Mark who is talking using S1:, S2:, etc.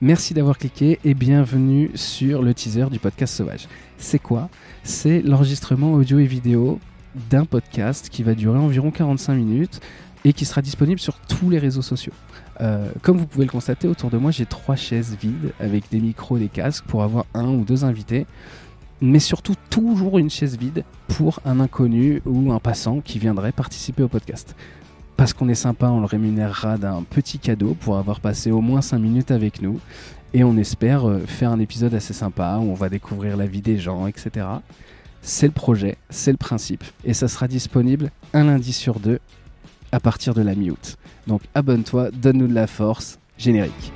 S1: Merci d'avoir cliqué et bienvenue sur le teaser du podcast Sauvage. C'est quoi? C'est l'enregistrement audio et vidéo d'un podcast qui va durer environ 45 minutes et qui sera disponible sur tous les réseaux sociaux. Euh, comme vous pouvez le constater, autour de moi, j'ai trois chaises vides avec des micros, des casques pour avoir un ou deux invités, mais surtout toujours une chaise vide pour un inconnu ou un passant qui viendrait participer au podcast. Parce qu'on est sympa, on le rémunérera d'un petit cadeau pour avoir passé au moins 5 minutes avec nous. Et on espère euh, faire un épisode assez sympa où on va découvrir la vie des gens, etc. C'est le projet, c'est le principe. Et ça sera disponible un lundi sur deux à partir de la mi-août. Donc abonne-toi, donne-nous de la force. Générique.